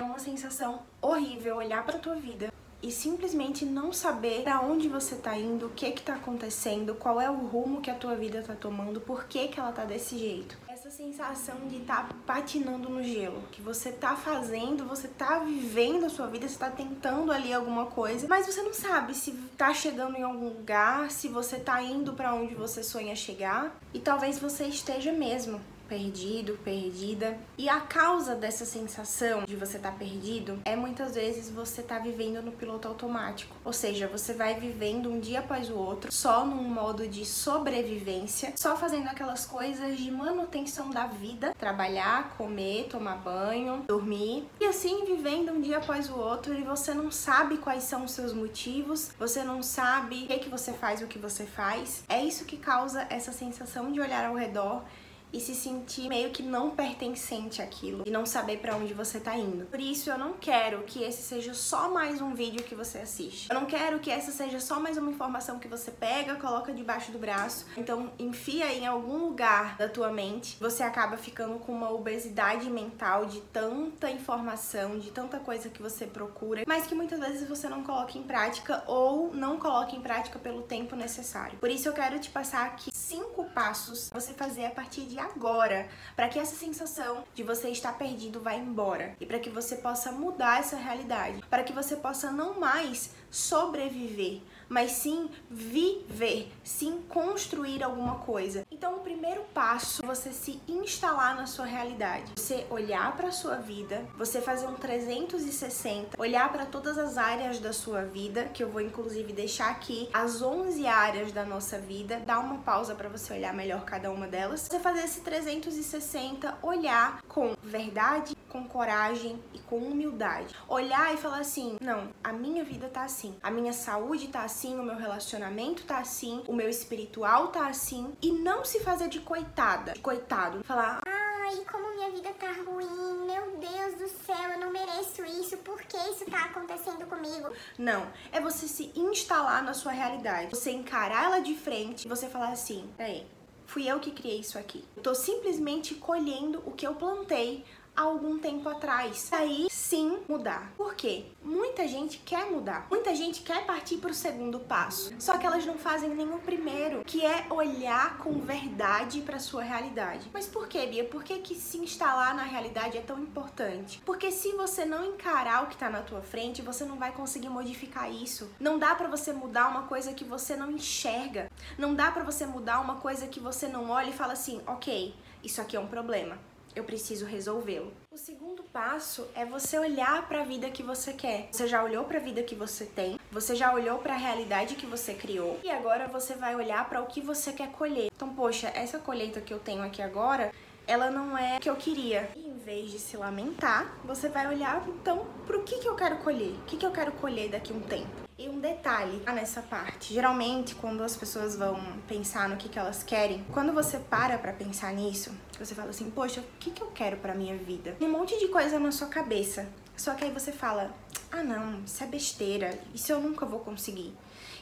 É uma sensação horrível olhar para tua vida e simplesmente não saber para onde você tá indo, o que que tá acontecendo, qual é o rumo que a tua vida tá tomando, por que que ela tá desse jeito. Essa sensação de tá patinando no gelo, que você tá fazendo, você tá vivendo a sua vida, você tá tentando ali alguma coisa, mas você não sabe se tá chegando em algum lugar, se você tá indo para onde você sonha chegar, e talvez você esteja mesmo perdido, perdida. E a causa dessa sensação de você estar tá perdido é muitas vezes você tá vivendo no piloto automático. Ou seja, você vai vivendo um dia após o outro, só num modo de sobrevivência, só fazendo aquelas coisas de manutenção da vida, trabalhar, comer, tomar banho, dormir, e assim vivendo um dia após o outro e você não sabe quais são os seus motivos, você não sabe o que, é que você faz, o que você faz. É isso que causa essa sensação de olhar ao redor e se sentir meio que não pertencente àquilo e não saber para onde você tá indo. Por isso eu não quero que esse seja só mais um vídeo que você assiste. Eu não quero que essa seja só mais uma informação que você pega, coloca debaixo do braço, então enfia em algum lugar da tua mente. Você acaba ficando com uma obesidade mental de tanta informação, de tanta coisa que você procura, mas que muitas vezes você não coloca em prática ou não coloca em prática pelo tempo necessário. Por isso eu quero te passar aqui cinco passos você fazer a partir de agora, para que essa sensação de você estar perdido vá embora e para que você possa mudar essa realidade, para que você possa não mais sobreviver, mas sim viver, sim construir alguma coisa. Então, o primeiro passo é você se instalar na sua realidade. Você olhar para a sua vida, você fazer um 360, olhar para todas as áreas da sua vida, que eu vou inclusive deixar aqui as 11 áreas da nossa vida, dar uma pausa para você olhar melhor cada uma delas. Você fazer esse 360, olhar com verdade, com coragem e com humildade. Olhar e falar assim: não, a minha vida tá assim, a minha saúde tá assim, o meu relacionamento tá assim, o meu espiritual tá assim, e não se fazer de coitada, de coitado. Falar, ai, como minha vida tá ruim, meu Deus do céu, eu não mereço isso, por que isso tá acontecendo comigo? Não, é você se instalar na sua realidade, você encarar ela de frente e você falar assim: peraí, fui eu que criei isso aqui. Eu tô simplesmente colhendo o que eu plantei algum tempo atrás. Aí sim mudar. Por quê? Muita gente quer mudar. Muita gente quer partir para o segundo passo. Só que elas não fazem o primeiro, que é olhar com verdade para sua realidade. Mas por que, Bia? Por que, que se instalar na realidade é tão importante? Porque se você não encarar o que está na tua frente, você não vai conseguir modificar isso. Não dá para você mudar uma coisa que você não enxerga. Não dá para você mudar uma coisa que você não olha e fala assim, ok, isso aqui é um problema eu preciso resolvê-lo. O segundo passo é você olhar para a vida que você quer. Você já olhou para a vida que você tem, você já olhou para a realidade que você criou e agora você vai olhar para o que você quer colher. Então, poxa, essa colheita que eu tenho aqui agora, ela não é o que eu queria. E vez de se lamentar, você vai olhar então para o que, que eu quero colher, o que, que eu quero colher daqui a um tempo. E um detalhe nessa parte, geralmente quando as pessoas vão pensar no que, que elas querem, quando você para pra pensar nisso, você fala assim, poxa, o que, que eu quero pra minha vida? Tem um monte de coisa na sua cabeça, só que aí você fala, ah não, isso é besteira, isso eu nunca vou conseguir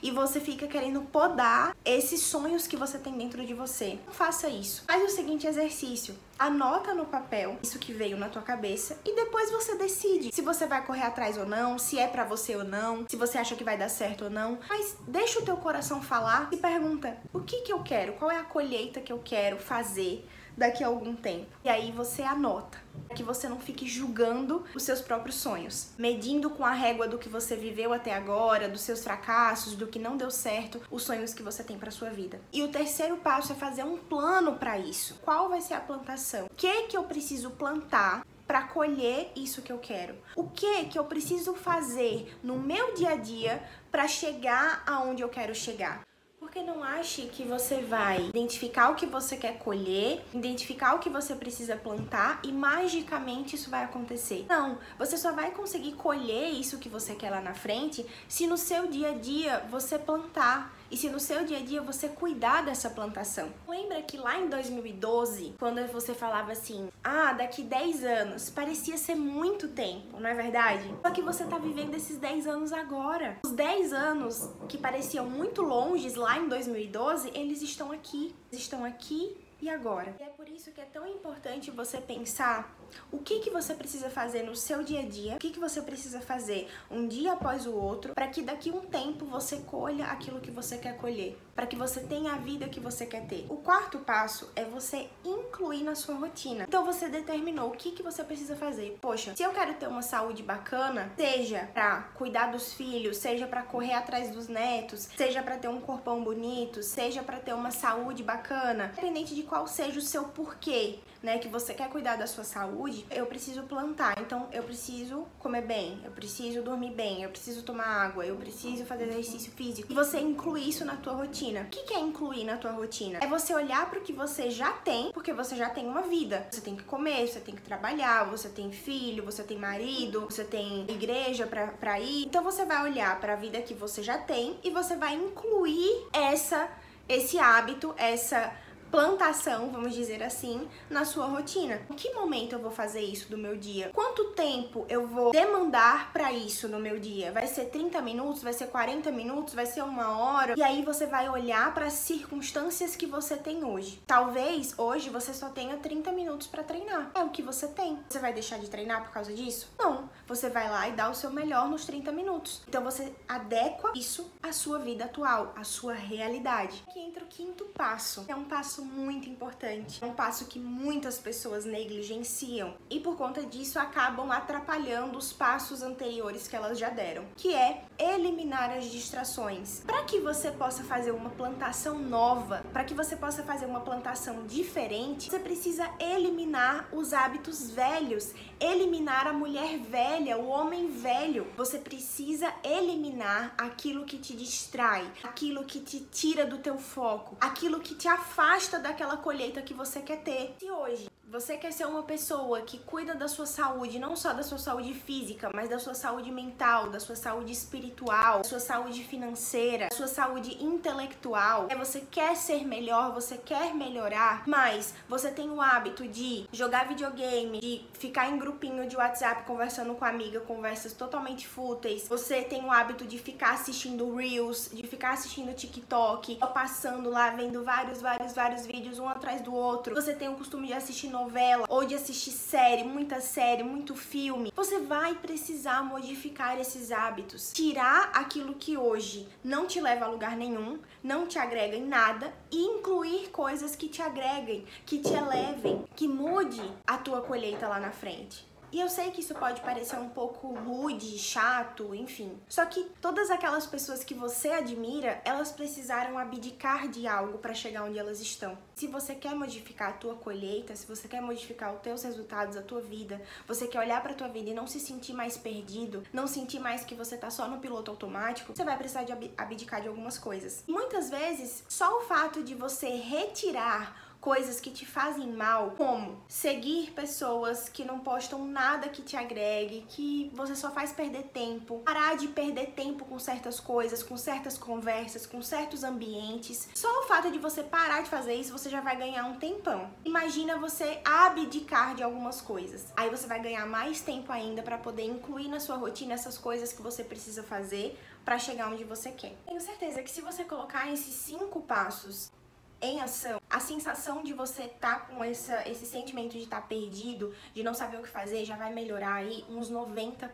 e você fica querendo podar esses sonhos que você tem dentro de você. Não faça isso. Faz o seguinte exercício. Anota no papel isso que veio na tua cabeça e depois você decide se você vai correr atrás ou não, se é para você ou não, se você acha que vai dar certo ou não. Mas deixa o teu coração falar e pergunta: o que que eu quero? Qual é a colheita que eu quero fazer? Daqui a algum tempo. E aí você anota, que você não fique julgando os seus próprios sonhos, medindo com a régua do que você viveu até agora, dos seus fracassos, do que não deu certo, os sonhos que você tem para sua vida. E o terceiro passo é fazer um plano para isso. Qual vai ser a plantação? O que que eu preciso plantar para colher isso que eu quero? O que que eu preciso fazer no meu dia a dia para chegar aonde eu quero chegar? Porque não ache que você vai identificar o que você quer colher, identificar o que você precisa plantar e magicamente isso vai acontecer. Não, você só vai conseguir colher isso que você quer lá na frente se no seu dia a dia você plantar e se no seu dia a dia você cuidar dessa plantação. Lembra que lá em 2012, quando você falava assim, ah, daqui 10 anos, parecia ser muito tempo, não é verdade? Só que você tá vivendo esses 10 anos agora. Os 10 anos que pareciam muito longes lá em 2012, eles estão aqui. Eles estão aqui e agora. E é por isso que é tão importante você pensar o que, que você precisa fazer no seu dia a dia, o que, que você precisa fazer um dia após o outro, para que daqui um tempo você colha aquilo que você quer colher, para que você tenha a vida que você quer ter. O quarto passo é você incluir na sua rotina. Então você determinou o que, que você precisa fazer. Poxa, se eu quero ter uma saúde bacana, seja para cuidar dos filhos, seja para correr atrás dos netos, seja para ter um corpão bonito, seja para ter uma saúde bacana, independente de qual seja o seu porquê, né, que você quer cuidar da sua saúde, eu preciso plantar. Então eu preciso comer bem, eu preciso dormir bem, eu preciso tomar água, eu preciso fazer exercício físico. E você incluir isso na tua rotina. O que é incluir na tua rotina? É você olhar para o que você já tem, porque você já tem uma vida. Você tem que comer, você tem que trabalhar, você tem filho, você tem marido, você tem igreja para ir. Então você vai olhar para a vida que você já tem e você vai incluir essa esse hábito, essa plantação, vamos dizer assim, na sua rotina. Em que momento eu vou fazer isso do meu dia? Quanto tempo eu vou demandar para isso no meu dia? Vai ser 30 minutos? Vai ser 40 minutos? Vai ser uma hora? E aí você vai olhar para as circunstâncias que você tem hoje. Talvez hoje você só tenha 30 minutos para treinar. É o que você tem. Você vai deixar de treinar por causa disso? Não. Você vai lá e dá o seu melhor nos 30 minutos. Então você adequa isso à sua vida atual, à sua realidade. Aqui entra o quinto passo. É um passo passo muito importante, é um passo que muitas pessoas negligenciam e por conta disso acabam atrapalhando os passos anteriores que elas já deram, que é eliminar as distrações. Para que você possa fazer uma plantação nova, para que você possa fazer uma plantação diferente, você precisa eliminar os hábitos velhos, eliminar a mulher velha, o homem velho. Você precisa eliminar aquilo que te distrai, aquilo que te tira do teu foco, aquilo que te afasta daquela colheita que você quer ter. Se hoje você quer ser uma pessoa que cuida da sua saúde, não só da sua saúde física, mas da sua saúde mental, da sua saúde espiritual, da sua saúde financeira, da sua saúde intelectual. É você quer ser melhor, você quer melhorar, mas você tem o hábito de jogar videogame, de ficar em grupinho de WhatsApp conversando com amiga, conversas totalmente fúteis. Você tem o hábito de ficar assistindo Reels, de ficar assistindo TikTok, passando lá vendo vários, vários, vários vídeos um atrás do outro. Você tem o costume de assistir novela ou de assistir série, muita série, muito filme, você vai precisar modificar esses hábitos. Tirar aquilo que hoje não te leva a lugar nenhum, não te agrega em nada e incluir coisas que te agreguem, que te elevem, que mude a tua colheita lá na frente. E eu sei que isso pode parecer um pouco rude, chato, enfim. Só que todas aquelas pessoas que você admira, elas precisaram abdicar de algo para chegar onde elas estão. Se você quer modificar a tua colheita, se você quer modificar os teus resultados, a tua vida, você quer olhar para tua vida e não se sentir mais perdido, não sentir mais que você tá só no piloto automático, você vai precisar de abdicar de algumas coisas. Muitas vezes, só o fato de você retirar coisas que te fazem mal, como seguir pessoas que não postam nada que te agregue, que você só faz perder tempo, parar de perder tempo com certas coisas, com certas conversas, com certos ambientes. Só o fato de você parar de fazer isso, você já vai ganhar um tempão. Imagina você abdicar de algumas coisas. Aí você vai ganhar mais tempo ainda para poder incluir na sua rotina essas coisas que você precisa fazer para chegar onde você quer. Tenho certeza que se você colocar esses cinco passos em ação, a sensação de você estar tá com essa, esse sentimento de estar tá perdido, de não saber o que fazer, já vai melhorar aí uns 90%.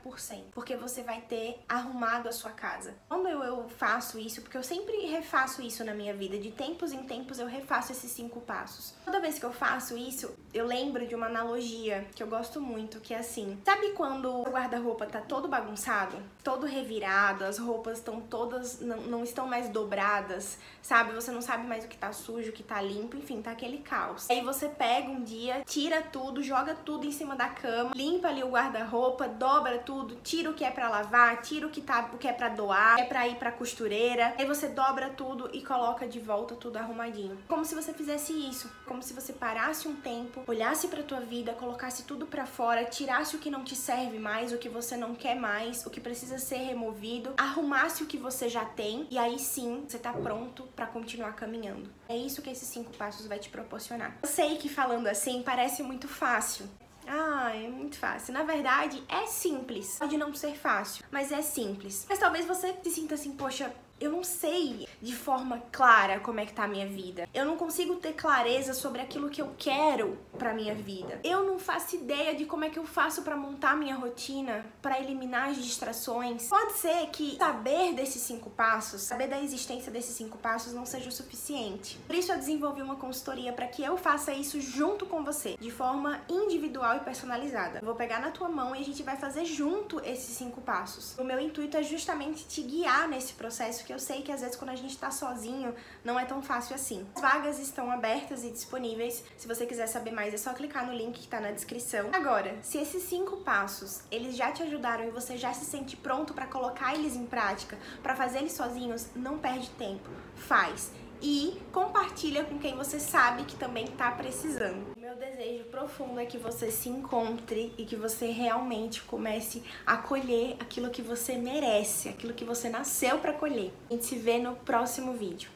Porque você vai ter arrumado a sua casa. Quando eu, eu faço isso, porque eu sempre refaço isso na minha vida, de tempos em tempos eu refaço esses cinco passos. Toda vez que eu faço isso, eu lembro de uma analogia que eu gosto muito, que é assim: sabe quando o guarda-roupa tá todo bagunçado, todo revirado, as roupas estão todas, não, não estão mais dobradas, sabe? Você não sabe mais o que tá sujo, o que tá limpo, enfim, tá aquele caos. Aí você pega um dia, tira tudo, joga tudo em cima da cama, limpa ali o guarda-roupa, dobra tudo, tira o que é para lavar, tira o que tá, o que é para doar, é para ir para costureira. Aí você dobra tudo e coloca de volta tudo arrumadinho. Como se você fizesse isso, como se você parasse um tempo, olhasse para tua vida, colocasse tudo para fora, tirasse o que não te serve mais, o que você não quer mais, o que precisa ser removido, arrumasse o que você já tem e aí sim você tá pronto para continuar caminhando. É isso que esses cinco passos vai te proporcionar. Eu sei que falando assim parece muito fácil, ah, é muito fácil. Na verdade, é simples. Pode não ser fácil, mas é simples. Mas talvez você se sinta assim, poxa, Eu não sei de forma clara como é que tá a minha vida. Eu não consigo ter clareza sobre aquilo que eu quero para minha vida. Eu não faço ideia de como é que eu faço para montar minha rotina, para eliminar as distrações. Pode ser que saber desses cinco passos, saber da existência desses cinco passos não seja o suficiente. Por isso eu desenvolvi uma consultoria para que eu faça isso junto com você, de forma individual e personalizada. Eu vou pegar na tua mão e a gente vai fazer junto esses cinco passos. O meu intuito é justamente te guiar nesse processo que eu sei que às vezes quando a gente tá sozinho não é tão fácil assim. As vagas estão abertas e disponíveis. Se você quiser saber mais, é só clicar no link que tá na descrição. Agora, se esses cinco passos eles já te ajudaram e você já se sente pronto para colocar eles em prática, para fazer eles sozinhos, não perde tempo. Faz e compartilha com quem você sabe que também está precisando. Meu desejo profundo é que você se encontre e que você realmente comece a colher aquilo que você merece, aquilo que você nasceu para colher. A gente se vê no próximo vídeo.